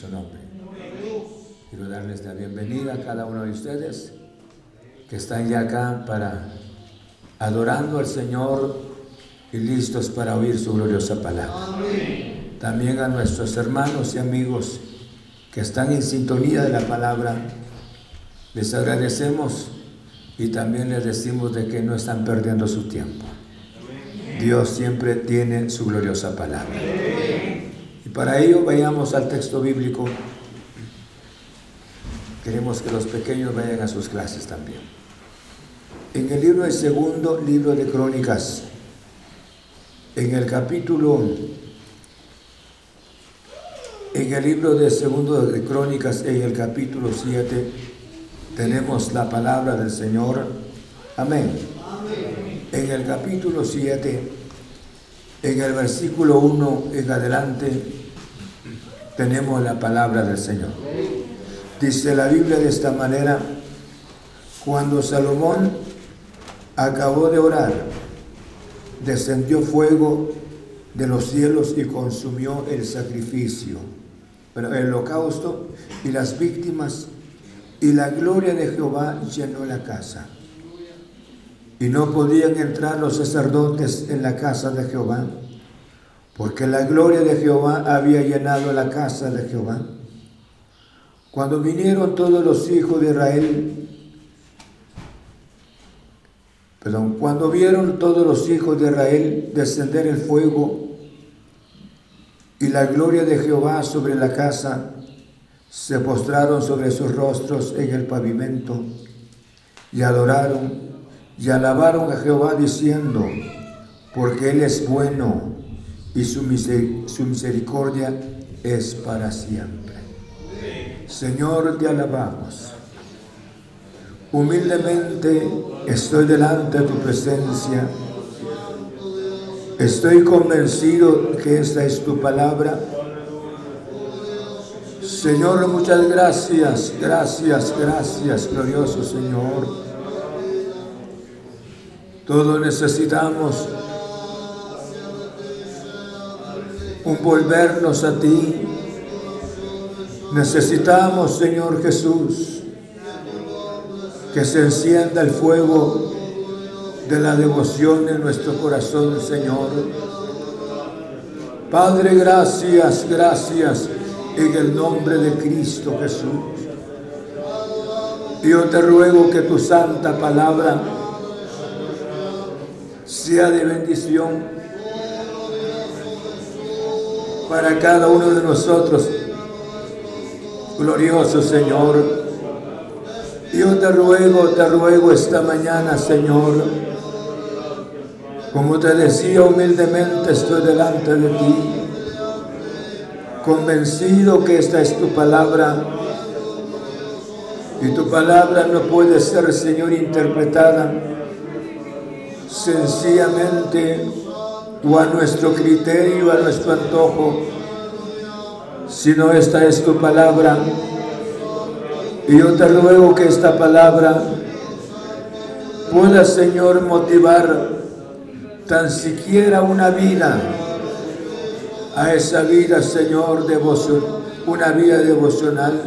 su nombre. Quiero darles la bienvenida a cada uno de ustedes que están ya acá para adorando al Señor y listos para oír su gloriosa palabra. También a nuestros hermanos y amigos que están en sintonía de la palabra, les agradecemos y también les decimos de que no están perdiendo su tiempo. Dios siempre tiene su gloriosa palabra. Para ello vayamos al texto bíblico. Queremos que los pequeños vayan a sus clases también. En el libro del segundo libro de Crónicas, en el capítulo, en el libro de segundo de Crónicas, en el capítulo 7, tenemos la palabra del Señor. Amén. En el capítulo 7, en el versículo 1 en adelante, tenemos la palabra del Señor. Dice la Biblia de esta manera, cuando Salomón acabó de orar, descendió fuego de los cielos y consumió el sacrificio, el holocausto y las víctimas y la gloria de Jehová llenó la casa. Y no podían entrar los sacerdotes en la casa de Jehová, porque la gloria de Jehová había llenado la casa de Jehová. Cuando vinieron todos los hijos de Israel, perdón, cuando vieron todos los hijos de Israel descender el fuego y la gloria de Jehová sobre la casa, se postraron sobre sus rostros en el pavimento y adoraron y alabaron a Jehová diciendo, porque Él es bueno y su, misericordia es para siempre. Señor, te alabamos. Humildemente estoy delante de tu presencia. Estoy convencido que esta es tu palabra Señor, muchas gracias, gracias, gracias, glorioso Señor. Todos necesitamos un volvernos a ti. Necesitamos, Señor Jesús, que se encienda el fuego de la devoción en nuestro corazón, Señor. Padre, gracias, gracias en el nombre de Cristo Jesús. Yo te ruego que tu santa palabra sea de bendición para cada uno de nosotros. Glorioso Señor. Yo te ruego, te ruego esta mañana, Señor. Como te decía humildemente, estoy delante de ti convencido que esta es tu palabra y tu palabra no puede ser, Señor, interpretada sencillamente o a nuestro criterio, a nuestro antojo, sino esta es tu palabra. Y yo te ruego que esta palabra pueda, Señor, motivar tan siquiera una vida a esa vida, Señor, devoción, una vida devocional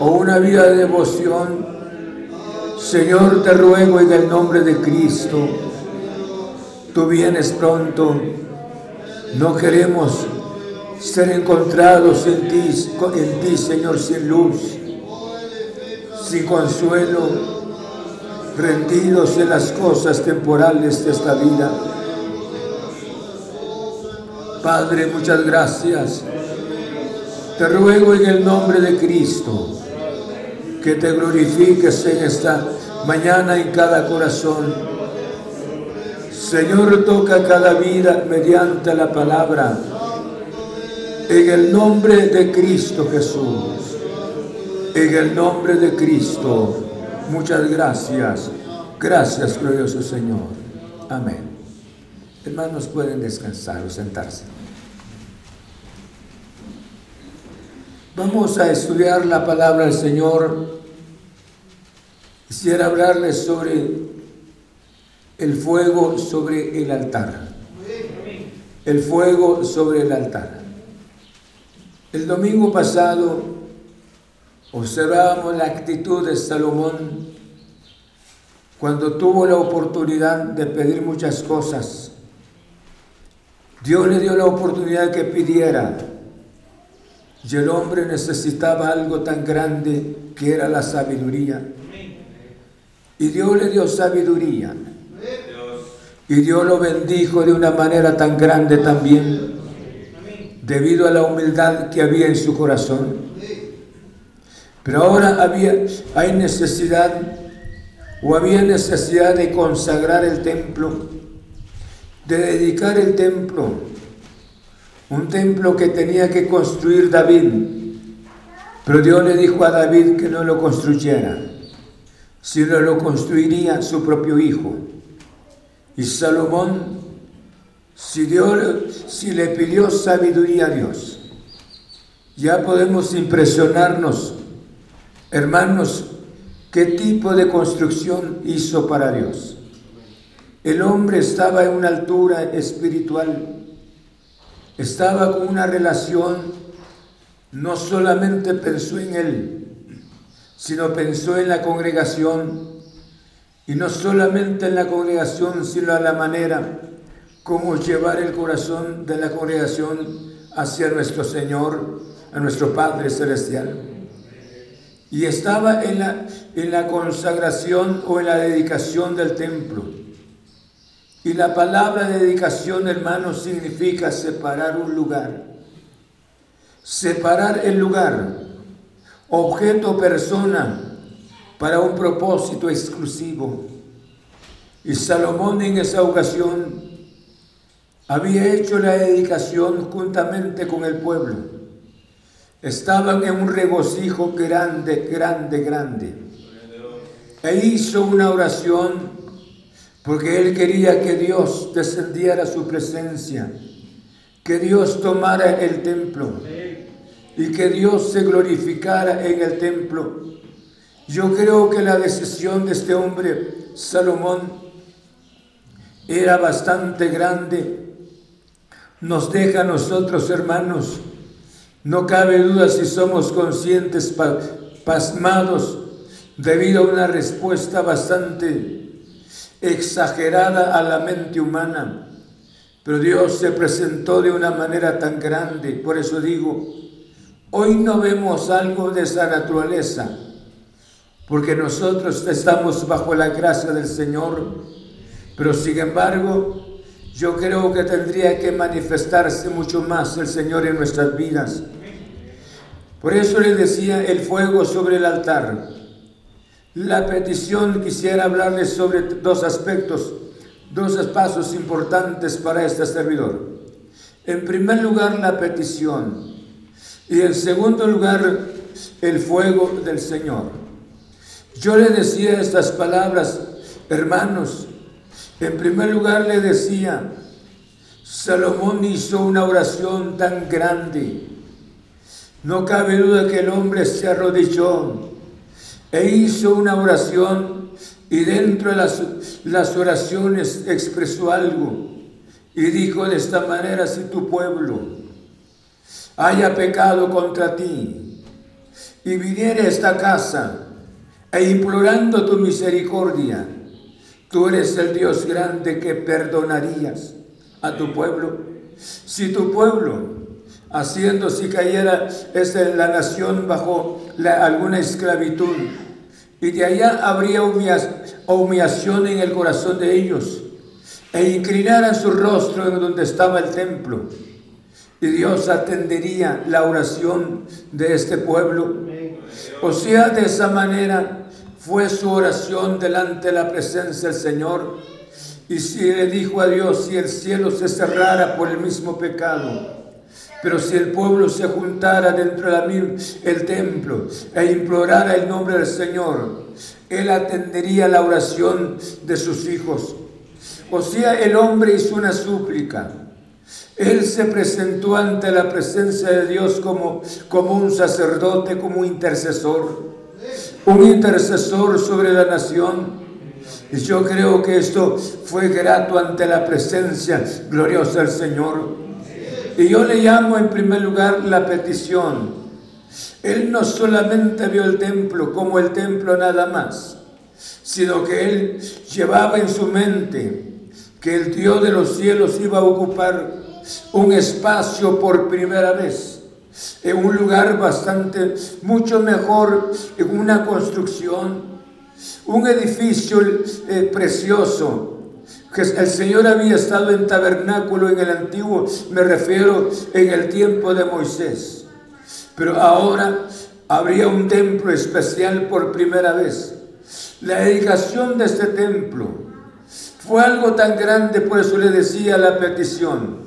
o una vida de devoción. Señor, te ruego en el nombre de Cristo, tú vienes pronto. No queremos ser encontrados en ti, en ti, Señor, sin luz, sin consuelo, rendidos en las cosas temporales de esta vida. Padre, muchas gracias. Te ruego en el nombre de Cristo que te glorifiques en esta mañana en cada corazón. Señor, toca cada vida mediante la palabra. En el nombre de Cristo Jesús. En el nombre de Cristo. Muchas gracias. Gracias, glorioso Señor. Amén. Hermanos, pueden descansar o sentarse. Vamos a estudiar la palabra del Señor. Quisiera hablarles sobre el fuego sobre el altar. El fuego sobre el altar. El domingo pasado observábamos la actitud de Salomón cuando tuvo la oportunidad de pedir muchas cosas. Dios le dio la oportunidad que pidiera. Y el hombre necesitaba algo tan grande que era la sabiduría. Y Dios le dio sabiduría. Y Dios lo bendijo de una manera tan grande también, debido a la humildad que había en su corazón. Pero ahora había, hay necesidad, o había necesidad de consagrar el templo, de dedicar el templo, un templo que tenía que construir David. Pero Dios le dijo a David que no lo construyera, sino lo construiría su propio hijo. Y Salomón, si, Dios, si le pidió sabiduría a Dios, ya podemos impresionarnos, hermanos, qué tipo de construcción hizo para Dios. El hombre estaba en una altura espiritual, estaba con una relación, no solamente pensó en él, sino pensó en la congregación, y no solamente en la congregación, sino a la manera como llevar el corazón de la congregación hacia nuestro Señor, a nuestro Padre Celestial. Y estaba en la, en la consagración o en la dedicación del templo. Y la palabra dedicación, hermano, significa separar un lugar. Separar el lugar, objeto, persona, para un propósito exclusivo. Y Salomón en esa ocasión había hecho la dedicación juntamente con el pueblo. Estaban en un regocijo grande, grande, grande. E hizo una oración porque él quería que Dios descendiera a su presencia, que Dios tomara el templo y que Dios se glorificara en el templo yo creo que la decisión de este hombre, Salomón, era bastante grande. Nos deja a nosotros, hermanos, no cabe duda si somos conscientes, pasmados, debido a una respuesta bastante exagerada a la mente humana. Pero Dios se presentó de una manera tan grande. Por eso digo, hoy no vemos algo de esa naturaleza porque nosotros estamos bajo la gracia del Señor, pero sin embargo, yo creo que tendría que manifestarse mucho más el Señor en nuestras vidas. Por eso le decía el fuego sobre el altar. La petición, quisiera hablarles sobre dos aspectos, dos pasos importantes para este servidor. En primer lugar, la petición. Y en segundo lugar, el fuego del Señor. Yo le decía estas palabras, hermanos. En primer lugar le decía, Salomón hizo una oración tan grande. No cabe duda que el hombre se arrodilló e hizo una oración y dentro de las, las oraciones expresó algo y dijo de esta manera, si tu pueblo haya pecado contra ti y viniera a esta casa, e implorando tu misericordia. Tú eres el Dios grande que perdonarías a tu pueblo. Si tu pueblo, haciendo si cayera esta, la nación bajo alguna esclavitud, y de allá habría humillación en el corazón de ellos, e inclinaran su rostro en donde estaba el templo, y Dios atendería la oración de este pueblo. O sea, de esa manera, fue su oración delante de la presencia del Señor. Y si le dijo a Dios, si el cielo se cerrara por el mismo pecado, pero si el pueblo se juntara dentro del templo e implorara el nombre del Señor, Él atendería la oración de sus hijos. O sea, el hombre hizo una súplica. Él se presentó ante la presencia de Dios como, como un sacerdote, como un intercesor un intercesor sobre la nación. Y yo creo que esto fue grato ante la presencia gloriosa del Señor. Y yo le llamo en primer lugar la petición. Él no solamente vio el templo como el templo nada más, sino que él llevaba en su mente que el Dios de los cielos iba a ocupar un espacio por primera vez en un lugar bastante, mucho mejor, en una construcción, un edificio eh, precioso. Que el Señor había estado en tabernáculo en el antiguo, me refiero en el tiempo de Moisés. Pero ahora habría un templo especial por primera vez. La dedicación de este templo fue algo tan grande, por eso le decía la petición.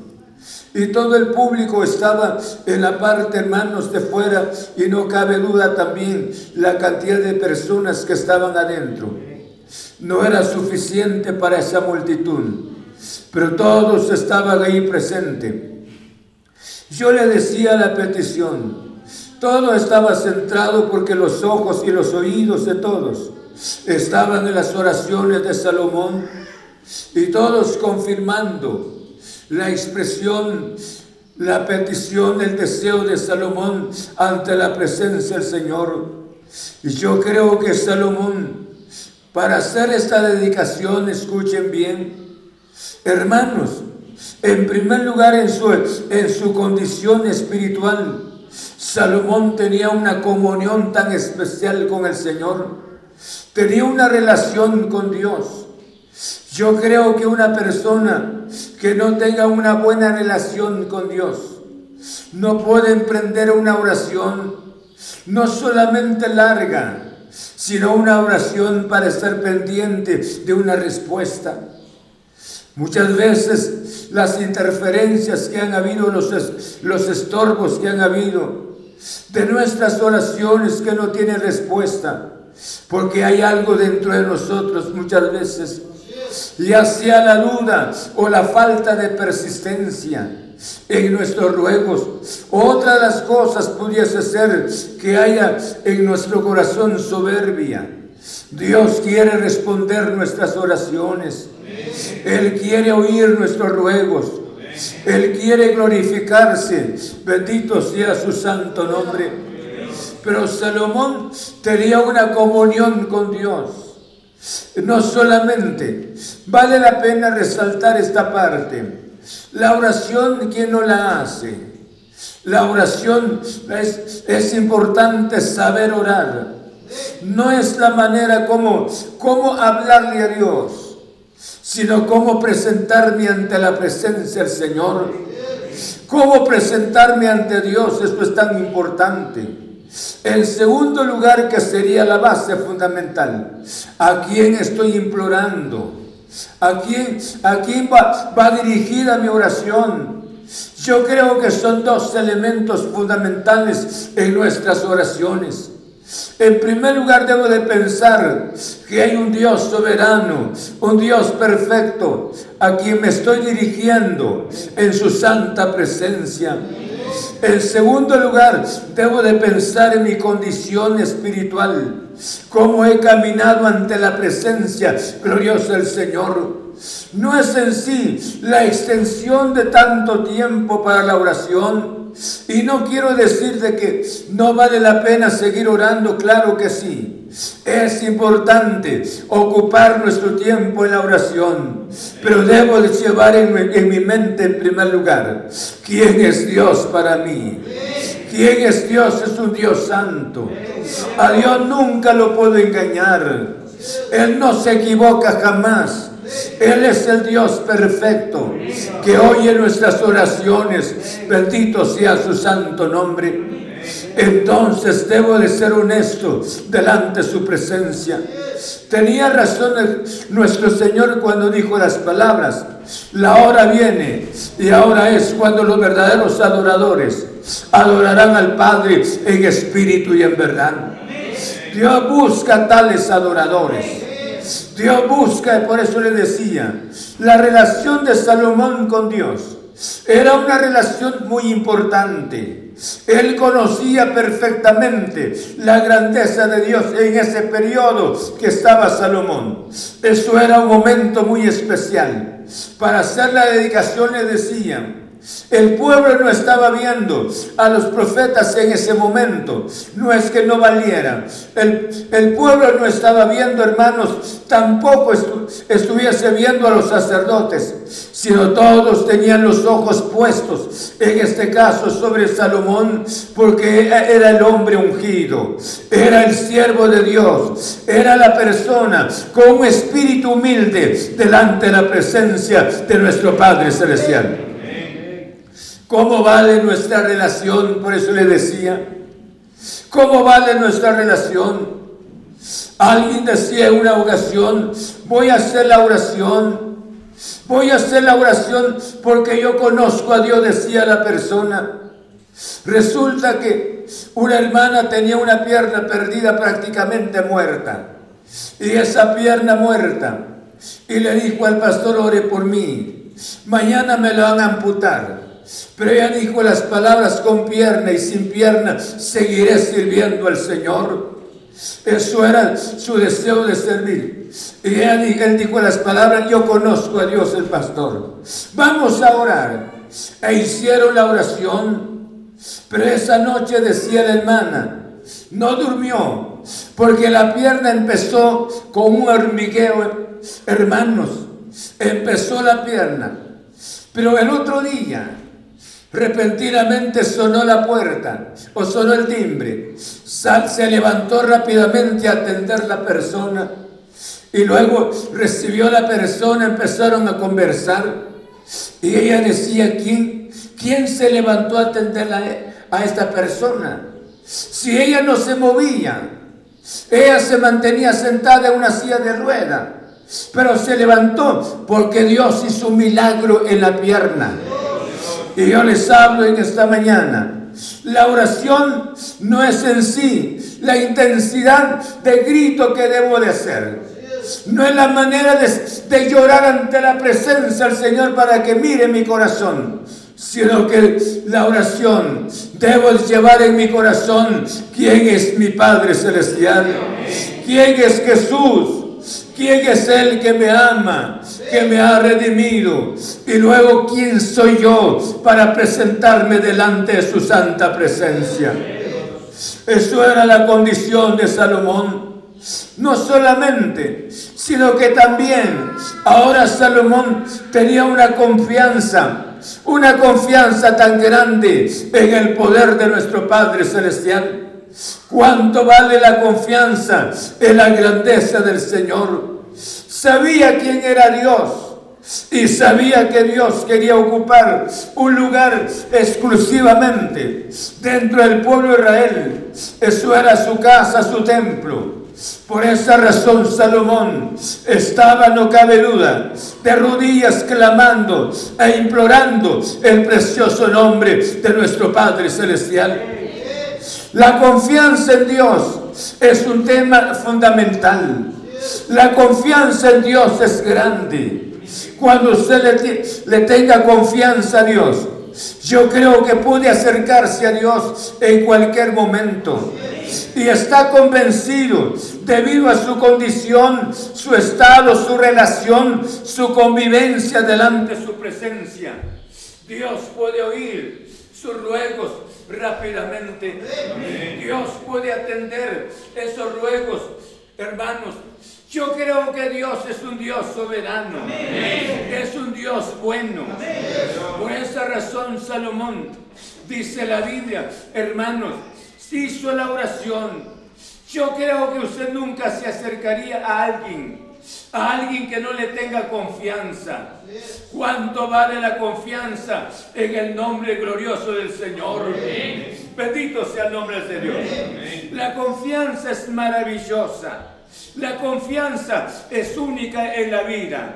Y todo el público estaba en la parte, hermanos, de fuera, y no cabe duda también la cantidad de personas que estaban adentro. No era suficiente para esa multitud, pero todos estaban ahí presentes. Yo le decía la petición, todo estaba centrado porque los ojos y los oídos de todos estaban en las oraciones de Salomón y todos confirmando la expresión, la petición, el deseo de Salomón ante la presencia del Señor. Y yo creo que Salomón, para hacer esta dedicación, escuchen bien, hermanos, en primer lugar en su, en su condición espiritual, Salomón tenía una comunión tan especial con el Señor, tenía una relación con Dios. Yo creo que una persona que no tenga una buena relación con Dios no puede emprender una oración no solamente larga, sino una oración para estar pendiente de una respuesta. Muchas veces las interferencias que han habido, los, los estorbos que han habido de nuestras oraciones que no tienen respuesta, porque hay algo dentro de nosotros muchas veces ya sea la duda o la falta de persistencia en nuestros ruegos. Otra de las cosas pudiese ser que haya en nuestro corazón soberbia. Dios quiere responder nuestras oraciones. Él quiere oír nuestros ruegos. Él quiere glorificarse. Bendito sea su santo nombre. Pero Salomón tenía una comunión con Dios. No solamente, vale la pena resaltar esta parte. La oración, ¿quién no la hace? La oración es, es importante saber orar. No es la manera como, como hablarle a Dios, sino cómo presentarme ante la presencia del Señor. Cómo presentarme ante Dios, esto es tan importante. En segundo lugar, que sería la base fundamental, ¿a quién estoy implorando? ¿A quién, a quién va, va dirigida mi oración? Yo creo que son dos elementos fundamentales en nuestras oraciones. En primer lugar, debo de pensar que hay un Dios soberano, un Dios perfecto, a quien me estoy dirigiendo en su santa presencia. En segundo lugar, debo de pensar en mi condición espiritual, cómo he caminado ante la presencia gloriosa del Señor. No es en sí la extensión de tanto tiempo para la oración. Y no quiero decir de que no vale la pena seguir orando, claro que sí. Es importante ocupar nuestro tiempo en la oración, pero debo de llevar en, mi mente en primer lugar, ¿quién es Dios para mí? ¿Quién es Dios? Es un Dios santo. A Dios nunca lo puedo engañar. Él no se equivoca jamás. Él es el Dios perfecto que oye nuestras oraciones. Bendito sea su santo nombre. Entonces debo de ser honesto delante de su presencia. Tenía razón nuestro Señor cuando dijo las palabras, la hora viene y ahora es cuando los verdaderos adoradores adorarán al Padre en espíritu y en verdad. Dios busca tales adoradores. Dios busca, y por eso le decía, la relación de Salomón con Dios era una relación muy importante. Él conocía perfectamente la grandeza de Dios en ese periodo que estaba Salomón. Eso era un momento muy especial. Para hacer la dedicación le decían, el pueblo no estaba viendo a los profetas en ese momento. No es que no valieran. El, pueblo no estaba viendo, hermanos, tampoco estuviese viendo a los sacerdotes, sino todos tenían los ojos puestos, en este caso sobre Salomón, porque era el hombre ungido, era el siervo de Dios, era la persona con un espíritu humilde delante de la presencia de nuestro Padre Celestial. ¿Cómo vale nuestra relación? Por eso le decía, ¿cómo vale nuestra relación? Alguien decía en una ocasión, voy a hacer la oración, voy a hacer la oración porque yo conozco a Dios, decía la persona. Resulta que una hermana tenía una pierna perdida prácticamente muerta. Y esa pierna muerta. Y le dijo al pastor, ore por mí. Mañana me lo van a amputar. Pero ella dijo las palabras con pierna y sin pierna, seguiré sirviendo al Señor. Eso era su deseo de servir. Y él dijo las palabras, yo conozco a Dios el pastor. Vamos a orar. E hicieron la oración. Pero esa noche decía la hermana, no durmió, porque la pierna empezó con un hormigueo. Hermanos, empezó la pierna. Pero el otro día Repentinamente sonó la puerta o sonó el timbre. se levantó rápidamente a atender la persona y luego recibió la persona, empezaron a conversar y ella decía, ¿quién, quién se levantó a atender a, a esta persona? Si ella no se movía, ella se mantenía sentada en una silla de rueda, pero se levantó porque Dios hizo un milagro en la pierna. Y yo les hablo en esta mañana. La oración no es en sí la intensidad de grito que debo de hacer. No es la manera de, llorar ante la presencia del Señor para que mire mi corazón, sino que la oración debo llevar en mi corazón quién es mi Padre Celestial, quién es Jesús, ¿Quién es el que me ama, que me ha redimido? Y luego, ¿quién soy yo para presentarme delante de su santa presencia? Eso era la condición de Salomón. No solamente, sino que también ahora Salomón tenía una confianza, una confianza tan grande en el poder de nuestro Padre Celestial ¿Cuánto vale la confianza en la grandeza del Señor? Sabía quién era Dios. Y sabía que Dios quería ocupar un lugar exclusivamente dentro del pueblo de Israel. Eso era su casa, su templo. Por esa razón Salomón estaba, no cabe duda, de rodillas clamando e implorando el precioso nombre de nuestro Padre Celestial. La confianza en Dios es un tema fundamental. La confianza en Dios es grande. Cuando usted le, tenga confianza a Dios, yo creo que puede acercarse a Dios en cualquier momento. Y está convencido, debido a su condición, su estado, su relación, su convivencia delante de su presencia. Dios puede oír sus ruegos rápidamente. Dios puede atender esos ruegos, hermanos. Yo creo que Dios es un Dios soberano, es un Dios bueno. Por esa razón Salomón dice la Biblia, hermanos, si hizo la oración, yo creo que usted nunca se acercaría a alguien a alguien que no le tenga confianza. ¿Cuánto vale la confianza en el nombre glorioso del Señor? Bendito sea el nombre de Dios. La confianza es maravillosa. La confianza es única en la vida.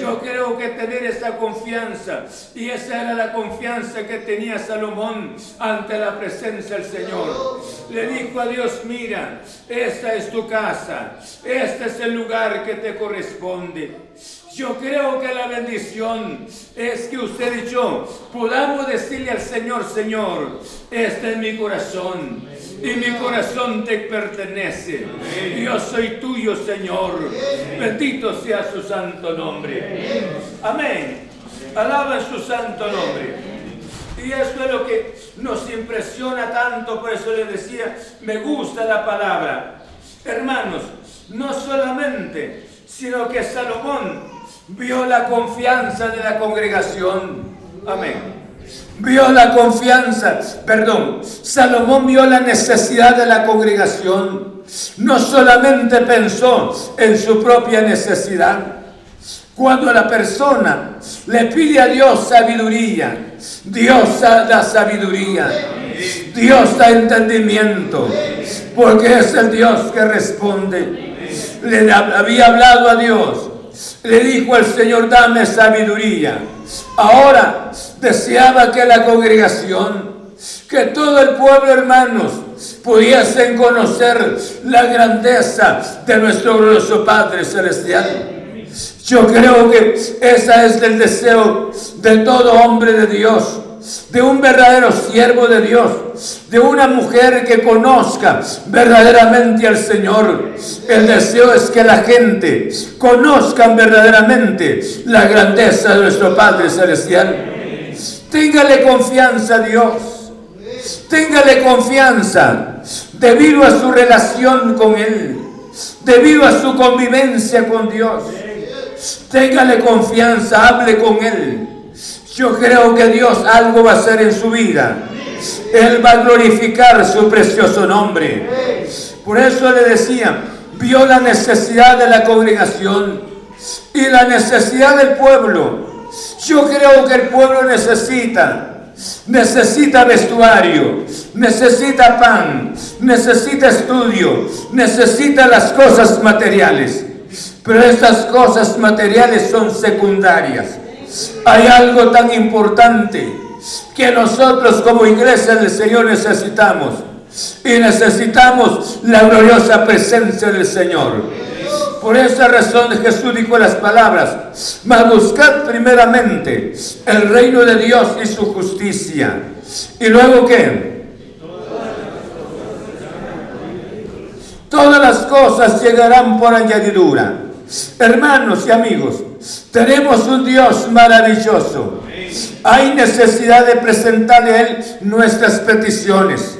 Yo creo que tener esa confianza, y esa era la confianza que tenía Salomón ante la presencia del Señor. Le dijo a Dios, mira, esta es tu casa, este es el lugar que te corresponde. Yo creo que la bendición es que usted y yo podamos decirle al Señor, Señor, este es mi corazón y mi corazón te pertenece. Yo soy tuyo, Señor. Bendito sea su santo nombre. Amén. Alaba su santo nombre. Y eso es lo que nos impresiona tanto, por eso le decía, me gusta la palabra. Hermanos, no solamente, sino que Salomón vio la confianza de la congregación. Amén. Vio la confianza, perdón, Salomón vio la necesidad de la congregación. No solamente pensó en su propia necesidad. Cuando la persona le pide a Dios sabiduría, Dios da sabiduría, Dios da entendimiento, porque es el Dios que responde. Le había hablado a Dios, le dijo al Señor, dame sabiduría. Ahora deseaba que la congregación, que todo el pueblo, hermanos, pudiesen conocer la grandeza de nuestro glorioso Padre Celestial. Yo creo que ese es el deseo de todo hombre de Dios de un verdadero siervo de Dios, de una mujer que conozca verdaderamente al Señor. El deseo es que la gente conozca verdaderamente la grandeza de nuestro Padre Celestial. Téngale confianza a Dios. Téngale confianza debido a su relación con Él, debido a su convivencia con Dios. Téngale confianza, hable con Él. Yo creo que Dios algo va a hacer en su vida. Él va a glorificar su precioso nombre. Por eso le decía, vio la necesidad de la congregación y la necesidad del pueblo. Yo creo que el pueblo necesita necesita vestuario, necesita pan, necesita estudio, necesita las cosas materiales. Pero estas cosas materiales son secundarias. Hay algo tan importante que nosotros como iglesia del Señor necesitamos. Y necesitamos la gloriosa presencia del Señor. Por esa razón Jesús dijo las palabras, mas buscad primeramente el reino de Dios y su justicia. Y luego qué? Todas las cosas llegarán por añadidura. Hermanos y amigos, tenemos un Dios maravilloso. Hay necesidad de presentarle a Él nuestras peticiones.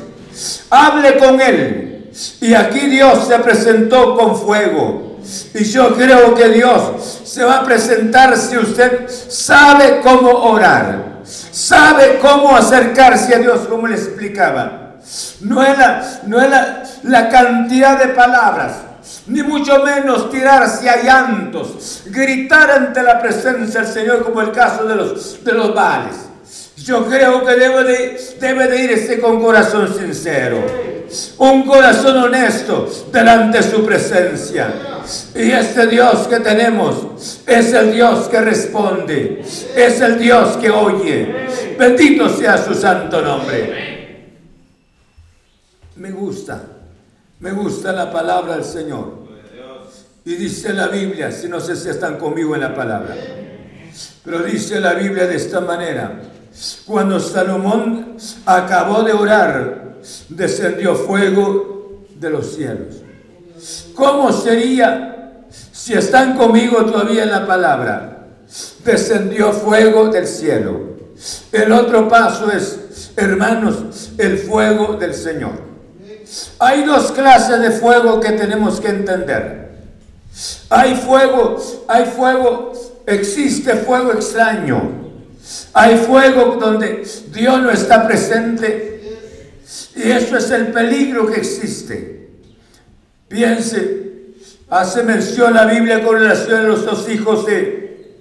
Hable con Él. Y aquí Dios se presentó con fuego. Y yo creo que Dios se va a presentar si usted sabe cómo orar. Sabe cómo acercarse a Dios, como le explicaba. No es la, no es la, la cantidad de palabras ni mucho menos tirarse a llantos, gritar ante la presencia del Señor como el caso de los, de los vales. Yo creo que debe de, debe de irse con corazón sincero, un corazón honesto delante de su presencia. Y este Dios que tenemos es el Dios que responde, es el Dios que oye. Bendito sea su santo nombre. Me gusta me gusta la palabra del Señor. Y dice la Biblia, si no sé si están conmigo en la palabra, pero dice la Biblia de esta manera, cuando Salomón acabó de orar, descendió fuego de los cielos. ¿Cómo sería si están conmigo todavía en la palabra? Descendió fuego del cielo. El otro paso es, hermanos, el fuego del Señor. Hay dos clases de fuego que tenemos que entender. Hay fuego, hay fuego, existe fuego extraño. Hay fuego donde Dios no está presente. Y eso es el peligro que existe. Piense, hace mención la Biblia con relación a los dos hijos de,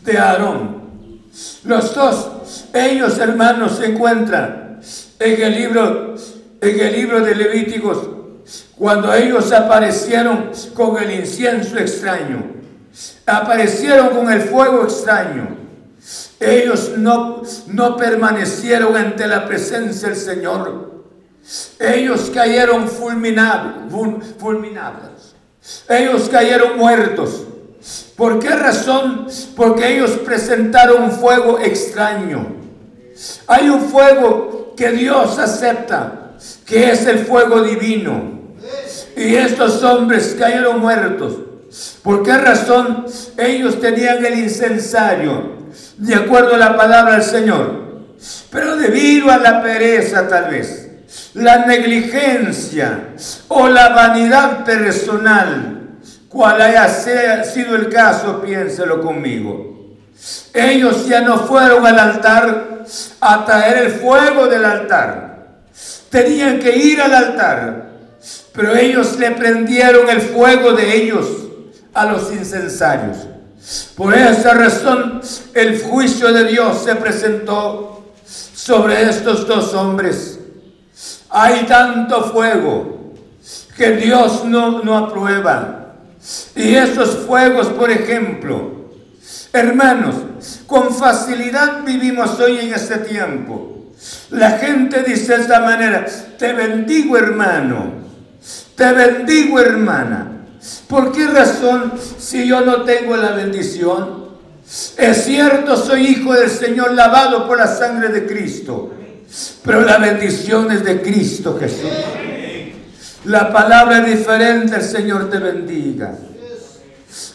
de Aarón. Los dos, ellos hermanos, se encuentran en el libro en el libro de Levíticos, cuando ellos aparecieron con el incienso extraño, aparecieron con el fuego extraño. Ellos no, no permanecieron ante la presencia del Señor. Ellos cayeron fulminados, fulminados. Ellos cayeron muertos. ¿Por qué razón? Porque ellos presentaron un fuego extraño. Hay un fuego que Dios acepta, que es el fuego divino. Y estos hombres cayeron muertos. ¿Por qué razón? Ellos tenían el incensario, de acuerdo a la palabra del Señor. Pero debido a la pereza tal vez, la negligencia o la vanidad personal, cual haya sido el caso, piénselo conmigo. Ellos ya no fueron al altar a traer el fuego del altar. Tenían que ir al altar, pero ellos le prendieron el fuego de ellos a los incensarios. Por esa razón el juicio de Dios se presentó sobre estos dos hombres. Hay tanto fuego que Dios no, no aprueba. Y esos fuegos, por ejemplo, hermanos, con facilidad vivimos hoy en este tiempo. La gente dice de esta manera, te bendigo hermano, te bendigo hermana. ¿Por qué razón si yo no tengo la bendición? Es cierto, soy hijo del Señor lavado por la sangre de Cristo, pero la bendición es de Cristo Jesús. La palabra es diferente, el Señor te bendiga.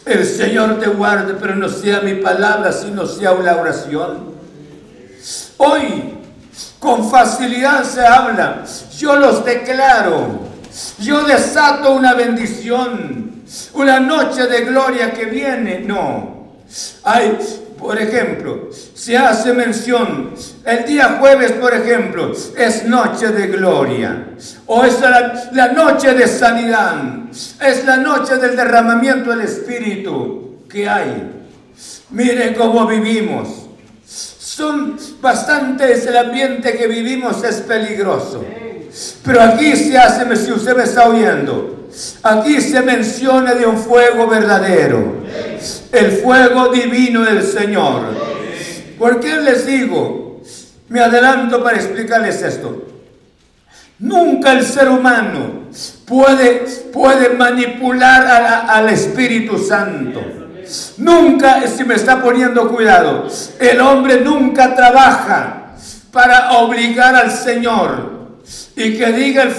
El Señor te guarde, pero no sea mi palabra, sino sea una oración. Hoy, con facilidad se habla, yo los declaro, yo desato una bendición, una noche de gloria que viene. No, hay por ejemplo, se hace mención, el día jueves, por ejemplo, es noche de gloria, o es la, noche de sanidad, es la noche del derramamiento del Espíritu que hay. Miren cómo vivimos. Son bastantes, el ambiente que vivimos es peligroso. Pero aquí se hace, si usted me está oyendo, aquí se menciona de un fuego verdadero el fuego divino del Señor. ¿Por qué les digo? Me adelanto para explicarles esto. Nunca el ser humano puede, puede manipular al Espíritu Santo. Nunca, si me está poniendo cuidado, el hombre nunca trabaja para obligar al Señor y que diga, el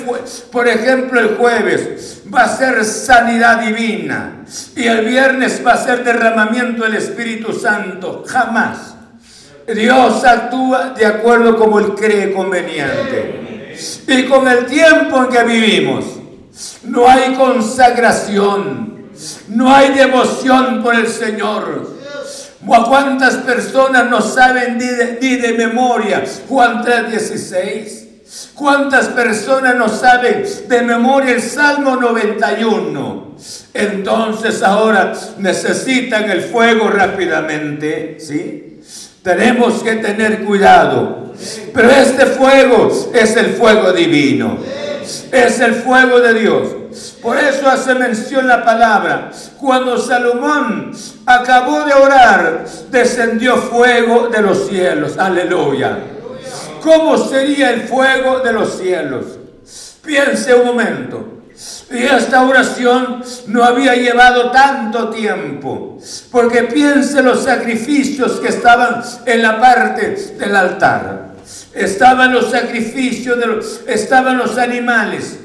por ejemplo, el jueves va a ser sanidad divina y el viernes va a ser derramamiento del Espíritu Santo. Jamás. Dios actúa de acuerdo como Él cree conveniente. Y con el tiempo en que vivimos, no hay consagración, no hay devoción por el Señor. ¿A cuántas personas no saben ni de, ni de memoria Juan 3:16? ¿Cuántas personas no saben de memoria el Salmo 91? Entonces ahora necesitan el fuego rápidamente, ¿sí? Tenemos que tener cuidado. Pero este fuego es el fuego divino. Es el fuego de Dios. Por eso hace mención la palabra. Cuando Salomón acabó de orar, descendió fuego de los cielos. Aleluya. ¿Cómo sería el fuego de los cielos? Piense un momento. Y esta oración no había llevado tanto tiempo, porque piense los sacrificios que estaban en la parte del altar. Estaban los sacrificios, de los, estaban los animales,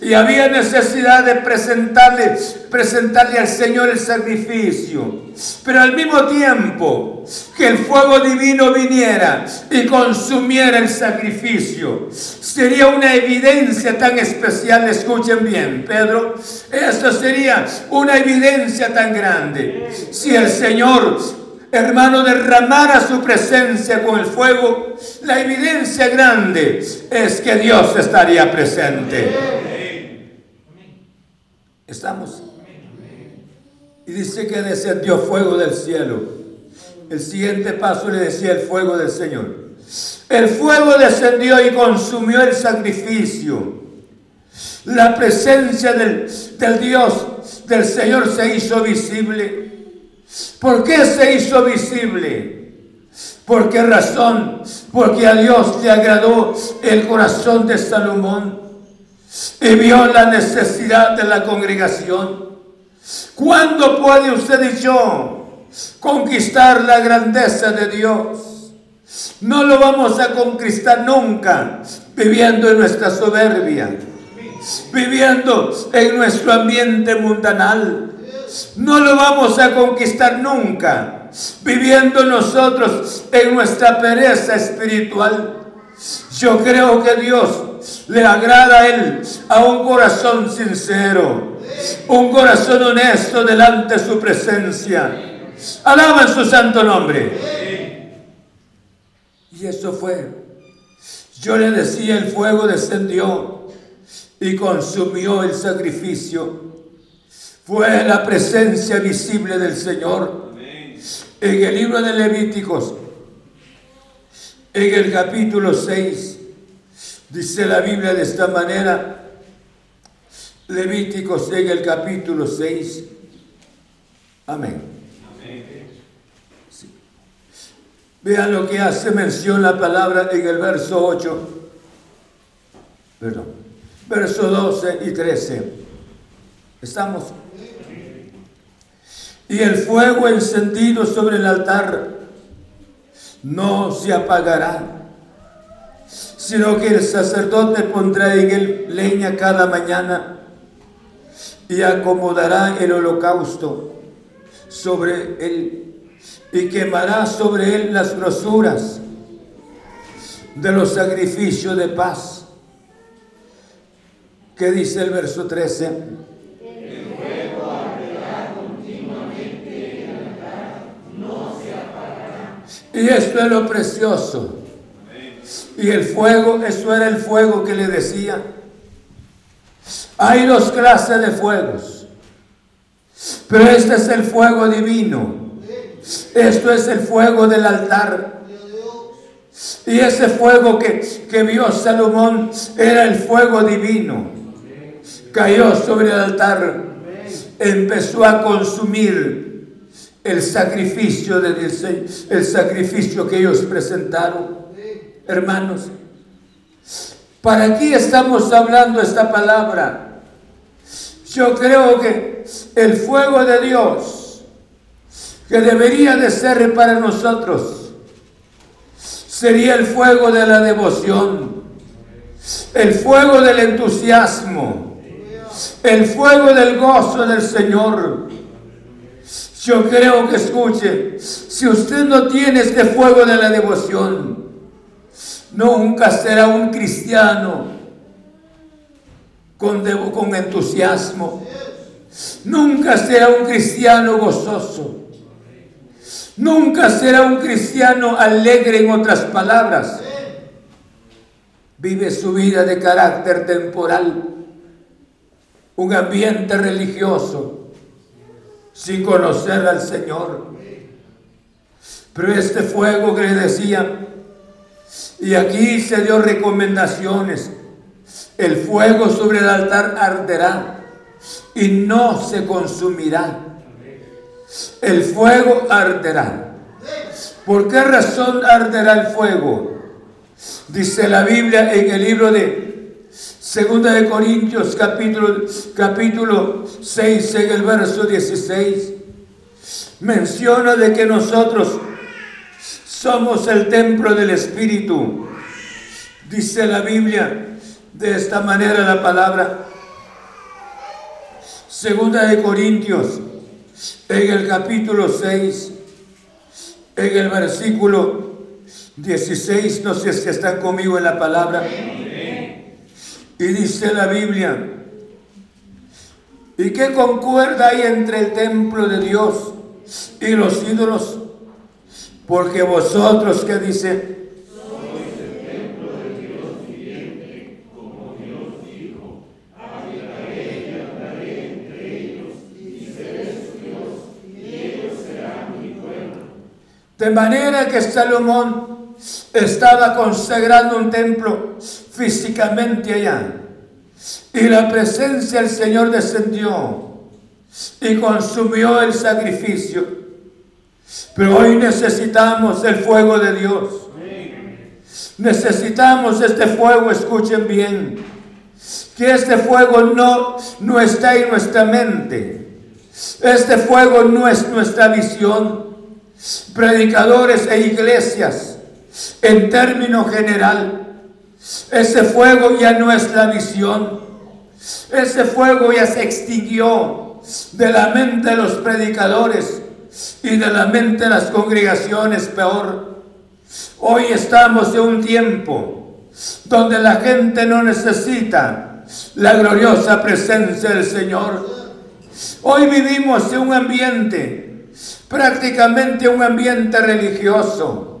y había necesidad de presentarle, presentarle al Señor el sacrificio. Pero al mismo tiempo que el fuego divino viniera y consumiera el sacrificio, sería una evidencia tan especial. Escuchen bien, Pedro, esto sería una evidencia tan grande. Si el Señor hermano, derramara su presencia con el fuego, la evidencia grande es que Dios estaría presente. ¿Estamos? Y dice que descendió fuego del cielo. El siguiente paso le decía el fuego del Señor. El fuego descendió y consumió el sacrificio. La presencia del, del Dios, del Señor se hizo visible. ¿Por qué se hizo visible? ¿Por qué razón? Porque a Dios le agradó el corazón de Salomón y vio la necesidad de la congregación. ¿Cuándo puede usted y yo conquistar la grandeza de Dios? No lo vamos a conquistar nunca viviendo en nuestra soberbia, viviendo en nuestro ambiente mundanal. No lo vamos a conquistar nunca viviendo nosotros en nuestra pereza espiritual. Yo creo que Dios le agrada a Él a un corazón sincero, un corazón honesto delante de su presencia. Alaban su santo nombre. Y eso fue. Yo le decía, el fuego descendió y consumió el sacrificio. Fue la presencia visible del Señor. En el libro de Levíticos, en el capítulo 6, dice la Biblia de esta manera, Levíticos en el capítulo 6, amén. Vean lo que hace mención la palabra en el verso 8, perdón, verso 12 y 13. ¿Estamos? Y el fuego encendido sobre el altar no se apagará, sino que el sacerdote pondrá en él leña cada mañana y acomodará el holocausto sobre él y quemará sobre él las grosuras de los sacrificios de paz. ¿Qué dice el verso 13? Y esto es lo precioso. Y el fuego, eso era el fuego que le decía. Hay dos clases de fuegos. Pero este es el fuego divino. Esto es el fuego del altar. Y ese fuego que, que vio Salomón era el fuego divino. Cayó sobre el altar. Empezó a consumir el sacrificio de el sacrificio que ellos presentaron. Hermanos, ¿para qué estamos hablando esta palabra? Yo creo que el fuego de Dios que debería de ser para nosotros sería el fuego de la devoción, el fuego del entusiasmo, el fuego del gozo del Señor yo creo que escuche, si usted no tiene este fuego de la devoción, nunca será un cristiano con, con entusiasmo. Nunca será un cristiano gozoso. Nunca será un cristiano alegre en otras palabras. Vive su vida de carácter temporal, un ambiente religioso sin conocer al Señor. Pero este fuego que le decía, y aquí se dio recomendaciones, el fuego sobre el altar arderá y no se consumirá. El fuego arderá. ¿Por qué razón arderá el fuego? Dice la Biblia en el libro de Segunda de Corintios capítulo, capítulo 6 en el verso 16 menciona de que nosotros somos el templo del Espíritu. Dice la Biblia de esta manera la palabra. Segunda de Corintios en el capítulo 6 en el versículo 16, no sé si están conmigo en la palabra. Y dice la Biblia, ¿y qué concuerda hay entre el templo de Dios y los ídolos? Porque vosotros, ¿qué dice? De manera que Salomón estaba consagrando un templo físicamente allá. Y la presencia del Señor descendió y consumió el sacrificio. Pero hoy necesitamos el fuego de Dios. Necesitamos este fuego, escuchen bien, que este fuego no, no está en nuestra mente, Este fuego no es nuestra visión. Predicadores e iglesias, en término general, ese fuego ya no es la visión. Ese fuego ya se extinguió de la mente de los predicadores y de la mente de las congregaciones peor. Hoy estamos en un tiempo donde la gente no necesita la gloriosa presencia del Señor. Hoy vivimos en un ambiente, prácticamente un ambiente religioso.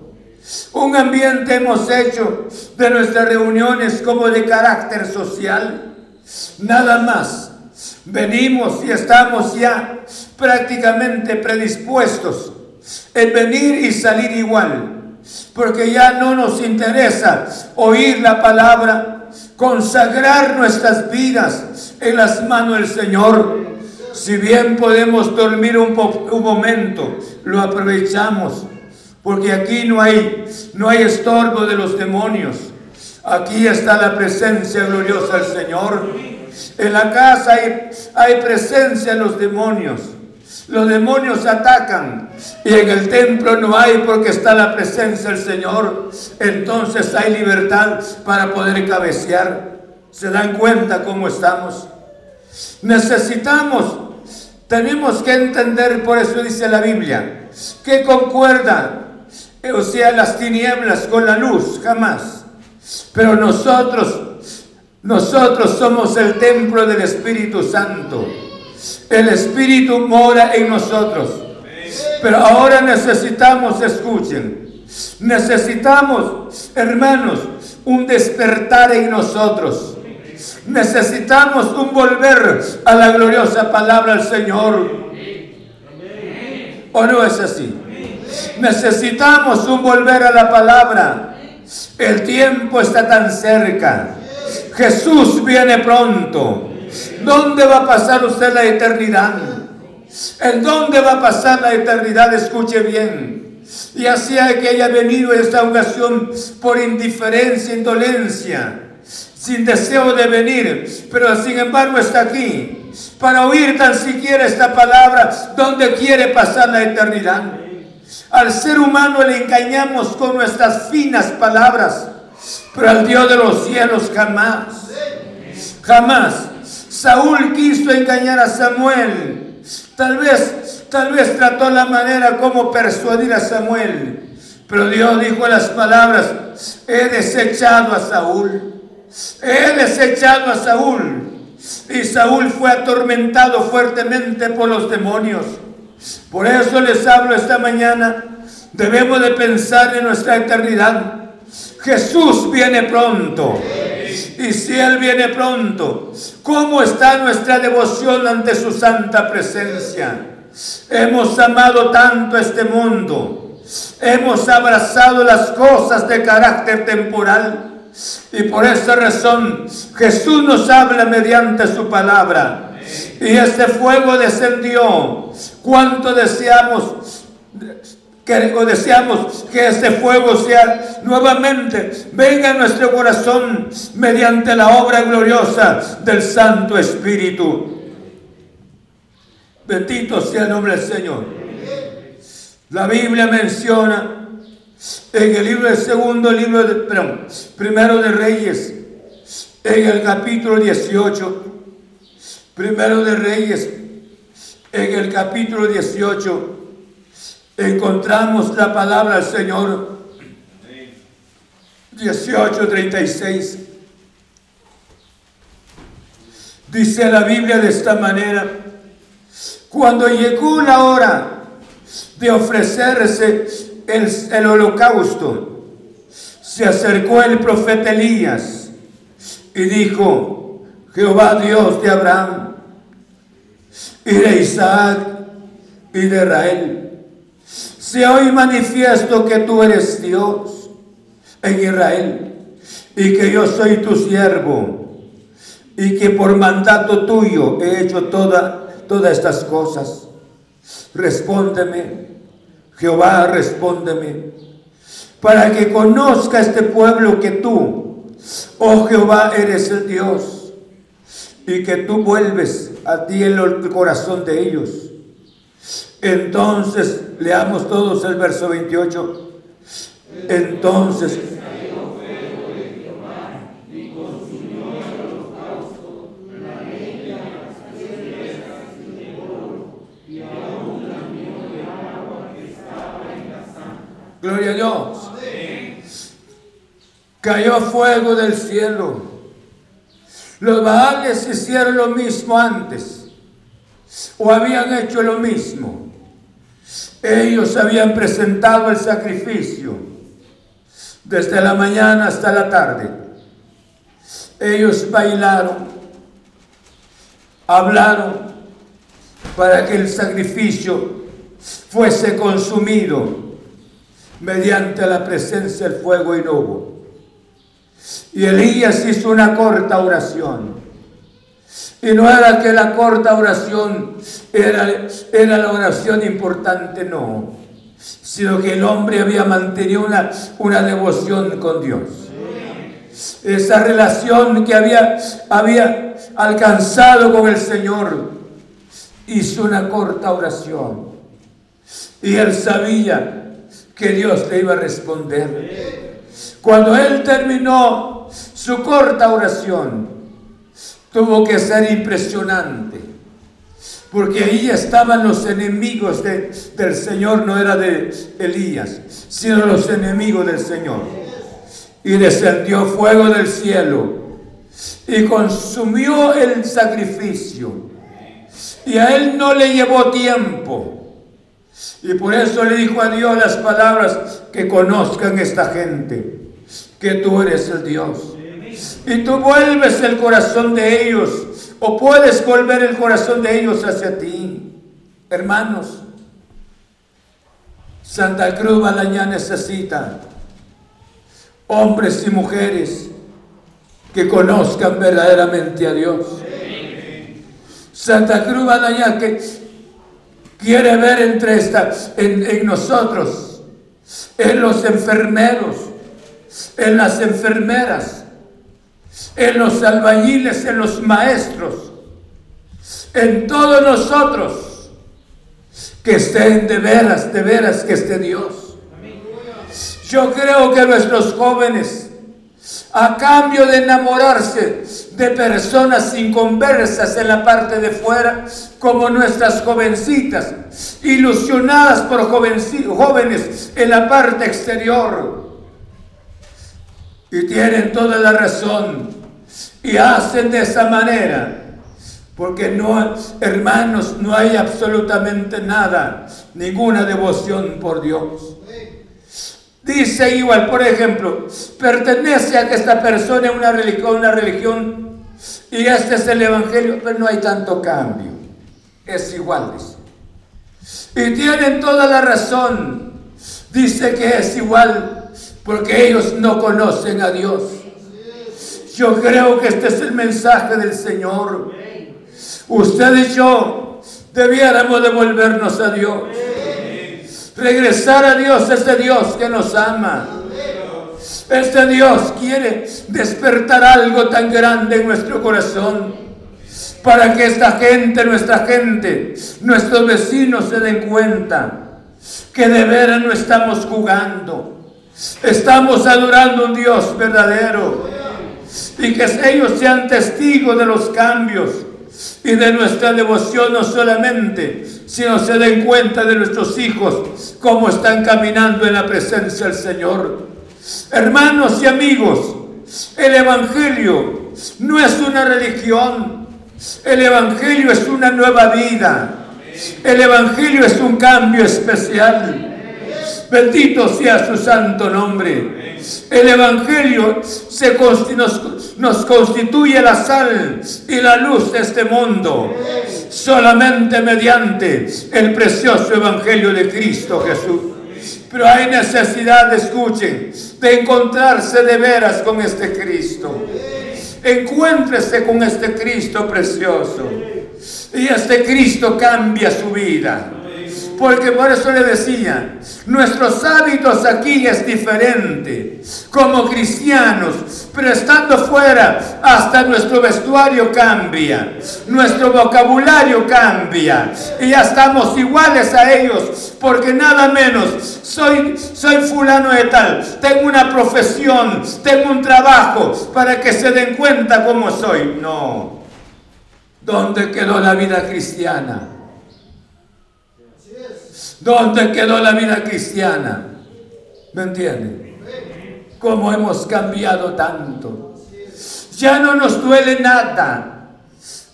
Un ambiente hemos hecho de nuestras reuniones como de carácter social. Nada más. Venimos y estamos ya prácticamente predispuestos en venir y salir igual, porque ya no nos interesa oír la palabra, consagrar nuestras vidas en las manos del Señor. Si bien podemos dormir un, un momento, lo aprovechamos, porque aquí no hay, no hay estorbo de los demonios. Aquí está la presencia gloriosa del Señor. En la casa hay, hay presencia de los demonios. Los demonios atacan y en el templo no hay porque está la presencia del Señor. Entonces hay libertad para poder cabecear. ¿Se dan cuenta cómo estamos? Necesitamos, tenemos que entender, por eso dice la Biblia, que concuerda, o sea, las tinieblas con la luz, jamás. Pero nosotros, nosotros somos el templo del Espíritu Santo. El Espíritu mora en nosotros. Pero ahora necesitamos, escuchen, necesitamos, hermanos, un despertar en nosotros. Necesitamos un volver a la gloriosa palabra del Señor. ¿O no es así? Necesitamos un volver a la palabra. El tiempo está tan cerca. Jesús viene pronto. ¿Dónde va a pasar usted la eternidad? ¿En dónde va a pasar la eternidad? Escuche bien. Ya sea que haya venido esta ocasión por indiferencia, indolencia, sin deseo de venir, pero sin embargo está aquí para oír tan siquiera esta palabra, ¿dónde quiere pasar la eternidad? Al ser humano le engañamos con nuestras finas palabras, pero al Dios de los cielos jamás, jamás. Saúl quiso engañar a Samuel. Tal vez, tal vez trató la manera como persuadir a Samuel. Pero Dios dijo las palabras, he desechado a Saúl. He desechado a Saúl. Y Saúl fue atormentado fuertemente por los demonios. Por eso les hablo esta mañana. Debemos de pensar en nuestra eternidad. Jesús viene pronto. Y si Él viene pronto, ¿cómo está nuestra devoción ante su santa presencia? Hemos amado tanto este mundo. Hemos abrazado las cosas de carácter temporal. Y por esa razón Jesús nos habla mediante su palabra. Y este fuego descendió. ¿Cuánto deseamos que deseamos que este fuego sea nuevamente, venga a nuestro corazón mediante la obra gloriosa del Santo Espíritu. Bendito sea el nombre del Señor. La Biblia menciona en el libro del segundo libro de, primero de Reyes, en el capítulo 18, primero de Reyes, en el capítulo 18, encontramos la palabra del Señor 18:36. Dice la Biblia de esta manera, cuando llegó la hora de ofrecerse el, el holocausto, se acercó el profeta Elías y dijo, Jehová Dios de Abraham y de Isaac y de Israel, se hoy manifiesto que tú eres Dios en Israel y que yo soy tu siervo y que por mandato tuyo he hecho toda, todas estas cosas. Respóndeme, Jehová, respóndeme, para que conozca este pueblo que tú, oh Jehová, eres el Dios y que tú vuelves a ti el corazón de ellos. Entonces, leamos todos el verso 28. Entonces, Gloria a Dios. Cayó fuego del cielo. Los Baales hicieron lo mismo antes. O habían hecho lo mismo. Ellos habían presentado el sacrificio desde la mañana hasta la tarde. Ellos bailaron, hablaron para que el sacrificio fuese consumido mediante la presencia del fuego y no. Y Elías hizo una corta oración. Y no era que la corta oración era, era la oración importante, no. Sino que el hombre había mantenido una, una devoción con Dios. Esa relación que había, había alcanzado con el Señor hizo una corta oración. Y él sabía que Dios le iba a responder. Cuando él terminó su corta oración, tuvo que ser impresionante, porque ahí estaban los enemigos del Señor, no era de Elías, sino los enemigos del Señor. Y descendió fuego del cielo y consumió el sacrificio. Y a él no le llevó tiempo y por eso le dijo a Dios las palabras que conozcan esta gente, que tú eres el Dios. Y tú vuelves el corazón de ellos, o puedes volver el corazón de ellos hacia ti. Hermanos, Santa Cruz Balañá necesita hombres y mujeres que conozcan verdaderamente a Dios. Santa Cruz Balañá que quiere ver entre estas, en, nosotros, en los enfermeros, en las enfermeras, en los albañiles, en los maestros, en todos nosotros, que estén de veras, de veras que esté Dios. Yo creo que nuestros jóvenes, a cambio de enamorarse de personas inconversas en la parte de fuera, como nuestras jovencitas, ilusionadas por jóvenes en la parte exterior. Y tienen toda la razón y hacen de esa manera. Porque no, hermanos, no hay absolutamente nada, ninguna devoción por Dios. Dice igual, por ejemplo, pertenece a que esta persona es una religión, una religión, y este es el Evangelio, pero no hay tanto cambio. Es igual, Y tienen toda la razón. Dice que es igual porque ellos no conocen a Dios. Yo creo que este es el mensaje del Señor. Usted y yo debiéramos devolvernos a Dios. Regresar a Dios, ese Dios que nos ama. Este Dios quiere despertar algo tan grande en nuestro corazón para que esta gente, nuestra gente, nuestros vecinos se den cuenta que de veras no estamos jugando. Estamos adorando a un Dios verdadero y que ellos sean testigos de los cambios y de nuestra devoción no solamente, sino se den cuenta de nuestros hijos, cómo están caminando en la presencia del Señor. Hermanos y amigos, el Evangelio no es una religión, el Evangelio es una nueva vida, el Evangelio es un cambio especial. Bendito sea su santo nombre. El Evangelio se nos, constituye la sal y la luz de este mundo. Solamente mediante el precioso Evangelio de Cristo Jesús. Pero hay necesidad, escuchen, de encontrarse de veras con este Cristo. Encuéntrese con este Cristo precioso. Y este Cristo cambia su vida. Porque por eso le decía, nuestros hábitos aquí es diferente como cristianos, pero estando fuera, hasta nuestro vestuario cambia, nuestro vocabulario cambia y ya estamos iguales a ellos, porque nada menos soy, soy fulano de tal, tengo una profesión, tengo un trabajo para que se den cuenta cómo soy. No. ¿Dónde quedó la vida cristiana? ¿Dónde quedó la vida cristiana? ¿Me entienden? ¿Cómo hemos cambiado tanto? Ya no nos duele nada,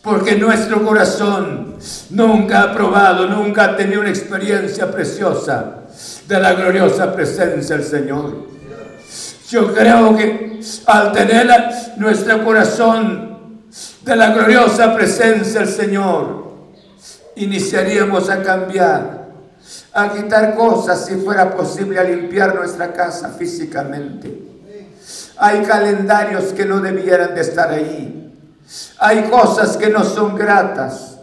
porque nuestro corazón nunca ha probado, nunca ha tenido una experiencia preciosa de la gloriosa presencia del Señor. Yo creo que al tener nuestro corazón de la gloriosa presencia del Señor, iniciaríamos a cambiar, a quitar cosas si fuera posible, a limpiar nuestra casa físicamente. Hay calendarios que no debieran de estar ahí. Hay cosas que no son gratas.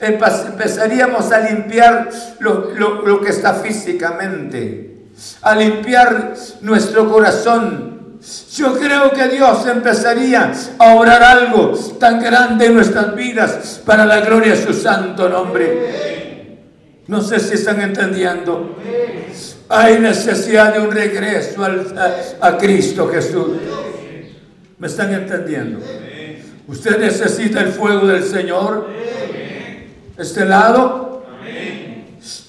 Empezaríamos a limpiar lo, lo que está físicamente a limpiar nuestro corazón. Yo creo que Dios empezaría a obrar algo tan grande en nuestras vidas para la gloria de su santo nombre. No sé si están entendiendo. Hay necesidad de un regreso a, a Cristo Jesús. ¿Me están entendiendo? Usted necesita el fuego del Señor. Este lado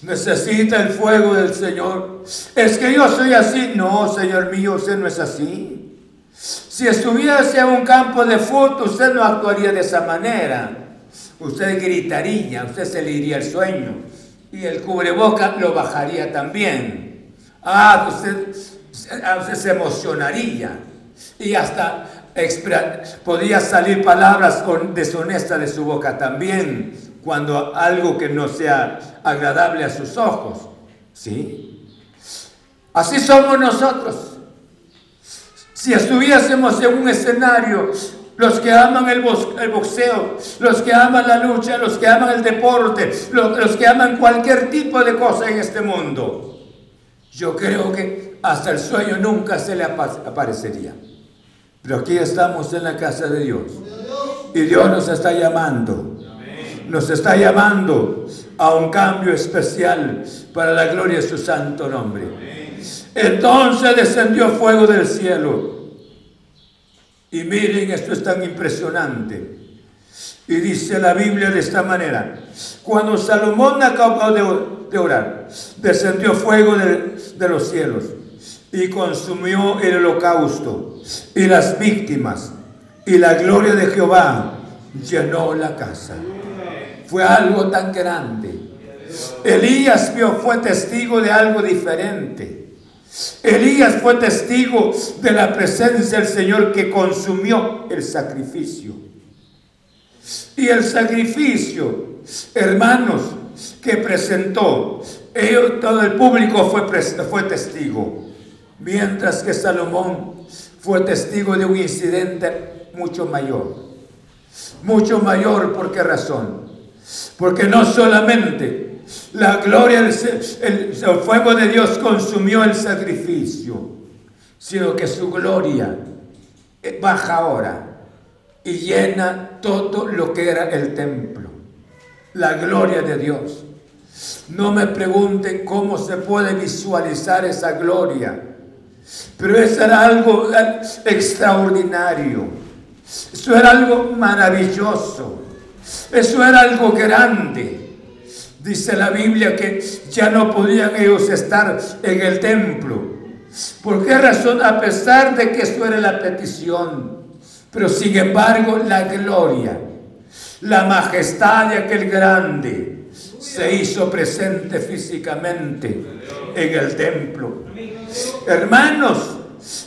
necesita el fuego del Señor. Es que yo soy así. No, Señor mío, usted no es así. Si estuviese en un campo de fútbol, usted no actuaría de esa manera. Usted gritaría, usted se le iría el sueño. Y el cubreboca lo bajaría también. Ah, usted, usted se emocionaría. Y hasta podría salir palabras deshonestas de su boca también cuando algo que no sea agradable a sus ojos. ¿Sí? Así somos nosotros. Si estuviésemos en un escenario, los que aman el, boxeo, los que aman la lucha, los que aman el deporte, los que aman cualquier tipo de cosa en este mundo, yo creo que hasta el sueño nunca se le aparecería. Pero aquí estamos en la casa de Dios. Y Dios nos está llamando nos está llamando a un cambio especial para la gloria de su santo nombre. Entonces descendió fuego del cielo. Y miren, esto es tan impresionante. Y dice la Biblia de esta manera. Cuando Salomón acabó de, orar, descendió fuego de, de los cielos y consumió el holocausto y las víctimas. Y la gloria de Jehová llenó la casa fue algo tan grande. Elías fue testigo de algo diferente. Elías fue testigo de la presencia del Señor que consumió el sacrificio. Y el sacrificio, hermanos, que presentó, todo el público fue, fue testigo. Mientras que Salomón fue testigo de un incidente mucho mayor. Mucho mayor, ¿por qué razón? Porque no solamente la gloria, el, el, fuego de Dios consumió el sacrificio, sino que su gloria eh, baja ahora y llena todo lo que era el templo. La gloria de Dios. No me pregunten cómo se puede visualizar esa gloria, pero eso era algo eh, extraordinario. Eso era algo maravilloso. Eso era algo grande. Dice la Biblia que ya no podían ellos estar en el templo. ¿Por qué razón? A pesar de que eso era la petición. Pero sin embargo la gloria, la majestad de aquel grande se hizo presente físicamente en el templo. Hermanos,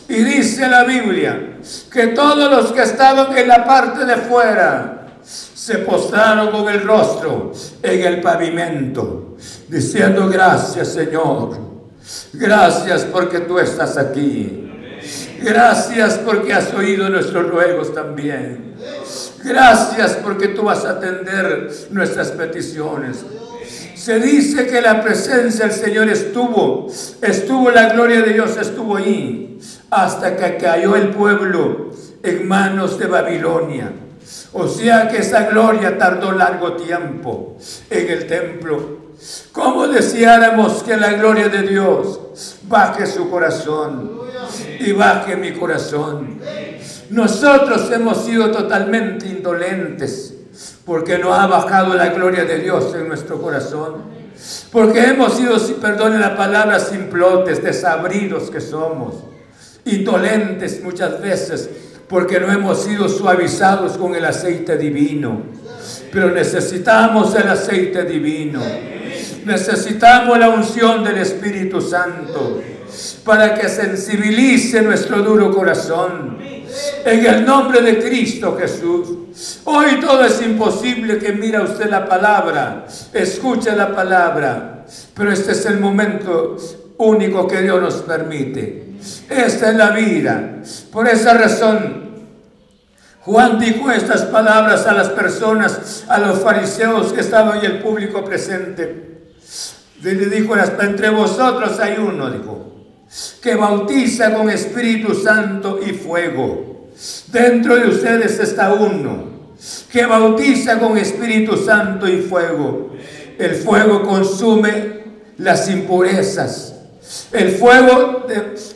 y dice la Biblia que todos los que estaban en la parte de fuera, se postraron con el rostro en el pavimento, diciendo gracias Señor, gracias porque tú estás aquí. Gracias porque has oído nuestros ruegos también. Gracias porque tú vas a atender nuestras peticiones. Se dice que la presencia del Señor estuvo, estuvo la gloria de Dios, estuvo ahí, hasta que cayó el pueblo en manos de Babilonia. O sea que esa gloria tardó largo tiempo en el templo. ¿Cómo deseáramos que la gloria de Dios baje su corazón y baje mi corazón? Nosotros hemos sido totalmente indolentes porque no ha bajado la gloria de Dios en nuestro corazón. Porque hemos sido, si perdone la palabra, simplotes, desabridos que somos, indolentes muchas veces, porque no hemos sido suavizados con el aceite divino. Pero necesitamos el aceite divino. Necesitamos la unción del Espíritu Santo para que sensibilice nuestro duro corazón. En el nombre de Cristo Jesús. Hoy todo es imposible que mira usted la palabra, escuche la palabra, pero este es el momento único que Dios nos permite. Esta es la vida. Por esa razón, Juan dijo estas palabras a las personas, a los fariseos que estaban y el público presente. Le dijo, entre vosotros hay uno, dijo, que bautiza con Espíritu Santo y fuego. Dentro de ustedes está uno que bautiza con Espíritu Santo y fuego. El fuego consume las impurezas. El fuego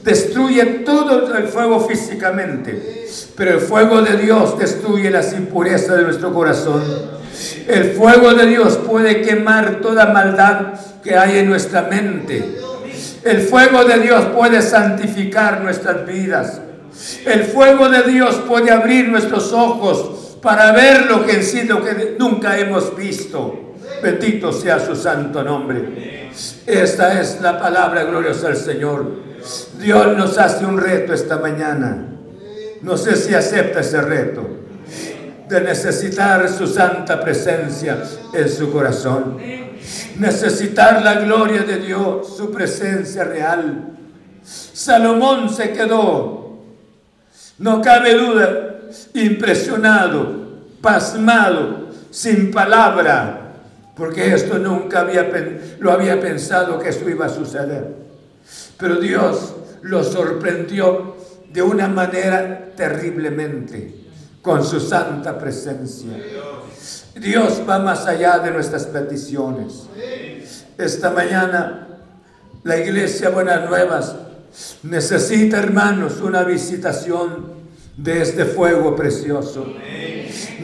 destruye todo el fuego físicamente, pero el fuego de Dios destruye las impurezas de nuestro corazón. El fuego de Dios puede quemar toda maldad que hay en nuestra mente. El fuego de Dios puede santificar nuestras vidas. El fuego de Dios puede abrir nuestros ojos para ver lo que en sí lo que nunca hemos visto. Bendito sea su santo nombre. Esta es la palabra gloriosa del Señor. Dios nos hace un reto esta mañana. No sé si acepta ese reto de necesitar su santa presencia en su corazón necesitar la gloria de Dios, su presencia real. Salomón se quedó, no cabe duda, impresionado, pasmado, sin palabra, porque esto nunca había, lo había pensado que esto iba a suceder. Pero Dios lo sorprendió de una manera terriblemente con su santa presencia. Dios va más allá de nuestras peticiones. Esta mañana la iglesia Buenas Nuevas necesita, hermanos, una visitación de este fuego precioso.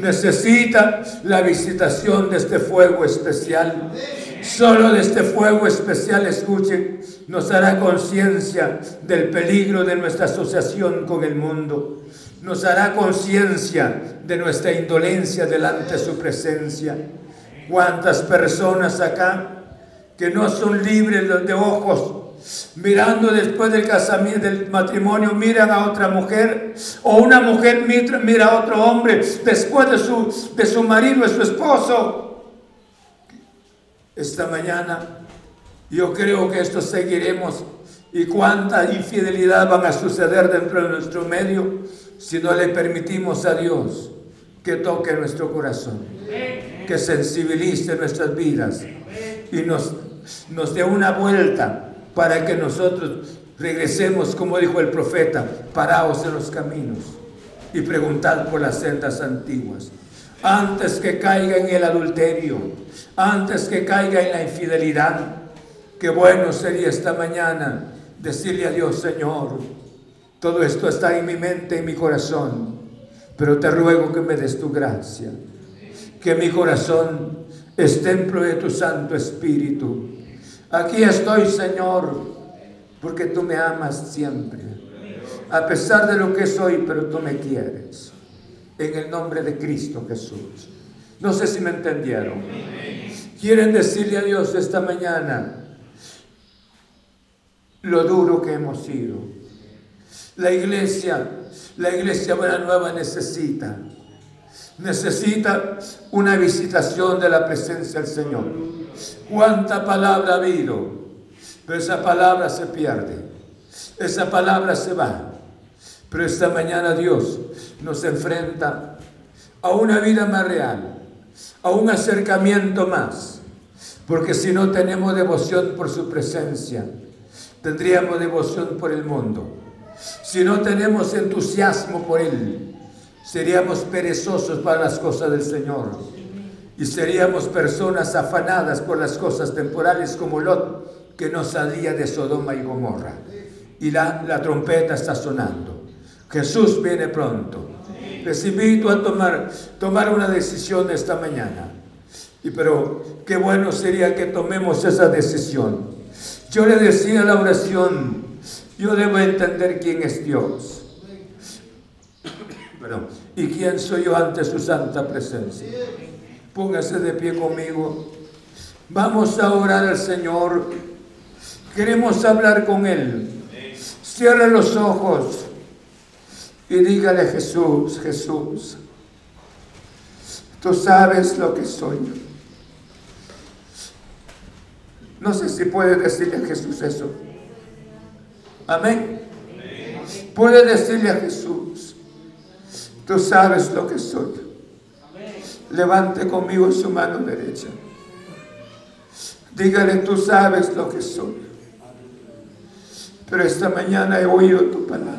Necesita la visitación de este fuego especial. Solo de este fuego especial, escuchen, nos hará conciencia del peligro de nuestra asociación con el mundo nos hará conciencia de nuestra indolencia delante de su presencia. ¿Cuántas personas acá que no son libres de ojos, mirando después del casamiento, del matrimonio, miran a otra mujer, o una mujer mira a otro hombre después de su, de su marido, de su esposo? Esta mañana yo creo que esto seguiremos y cuánta infidelidad van a suceder dentro de nuestro medio si no le permitimos a Dios que toque nuestro corazón, que sensibilice nuestras vidas y nos, nos dé una vuelta para que nosotros regresemos, como dijo el profeta, parados en los caminos y preguntar por las sendas antiguas. Antes que caiga en el adulterio, antes que caiga en la infidelidad, qué bueno sería esta mañana decirle a Dios, Señor, todo esto está en mi mente, en mi corazón, pero te ruego que me des tu gracia, que mi corazón es templo de tu Santo Espíritu. Aquí estoy, Señor, porque tú me amas siempre, a pesar de lo que soy, pero tú me quieres. En el nombre de Cristo Jesús. No sé si me entendieron. Quieren decirle a Dios esta mañana lo duro que hemos sido la iglesia, la iglesia buena nueva necesita, necesita una visitación de la presencia del Señor. ¿Cuánta palabra ha habido? Pero esa palabra se pierde, esa palabra se va. Pero esta mañana Dios nos enfrenta a una vida más real, a un acercamiento más, Porque si no tenemos devoción por su presencia, tendríamos devoción por el mundo. Si no tenemos entusiasmo por Él, seríamos perezosos para las cosas del Señor. Y seríamos personas afanadas por las cosas temporales como Lot, que no salía de Sodoma y Gomorra. Y la, trompeta está sonando. Jesús viene pronto. Les invito a tomar, tomar una decisión esta mañana. Y pero qué bueno sería que tomemos esa decisión. Yo le decía la oración, yo debo entender quién es Dios. ¿Y quién soy yo ante su santa presencia? Póngase de pie conmigo. Vamos a orar al Señor. Queremos hablar con Él. Cierre los ojos y dígale Jesús, Jesús, tú sabes lo que soy. No sé si puede decirle a Jesús eso. Amén. Puede decirle a Jesús, tú sabes lo que soy. Levante conmigo su mano derecha. Dígale, tú sabes lo que soy. Pero esta mañana he oído tu palabra.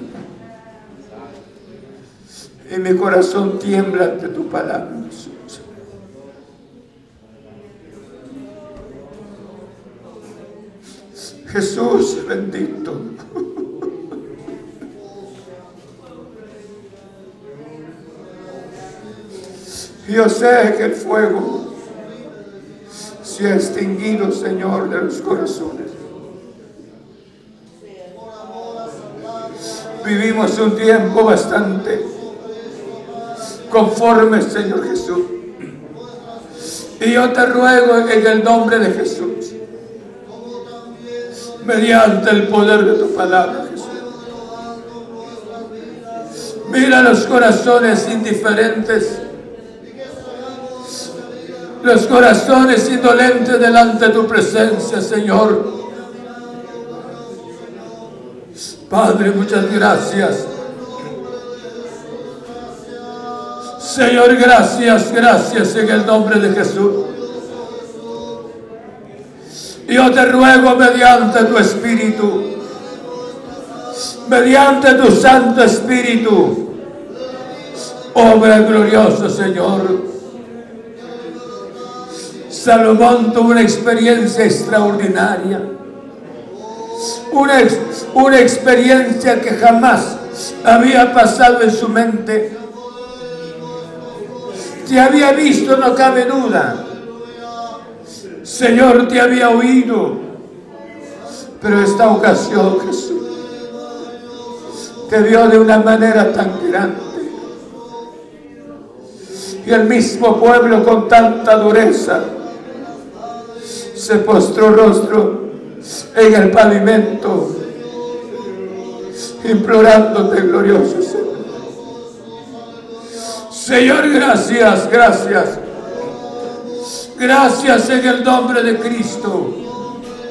Y mi corazón tiembla ante tu palabra, Jesús. Jesús bendito. Yo sé que el fuego se ha extinguido, Señor, de los corazones. Vivimos un tiempo bastante conforme, Señor Jesús. Y yo te ruego en el nombre de Jesús, mediante el poder de tu palabra, Jesús. Mira los corazones indiferentes los corazones indolentes delante de tu presencia, Señor. Padre, muchas gracias. Señor, gracias, gracias en el nombre de Jesús. Yo te ruego mediante tu Espíritu, mediante tu Santo Espíritu, obra gloriosa, Señor Salomón tuvo una experiencia extraordinaria. Una, una experiencia que jamás había pasado en su mente. Te había visto, no cabe duda. Señor, te había oído. Pero esta ocasión, Jesús, te vio de una manera tan grande. Y el mismo pueblo con tanta dureza se postró rostro en el pavimento, implorándote, glorioso Señor. Señor, gracias, gracias. Gracias en el nombre de Cristo.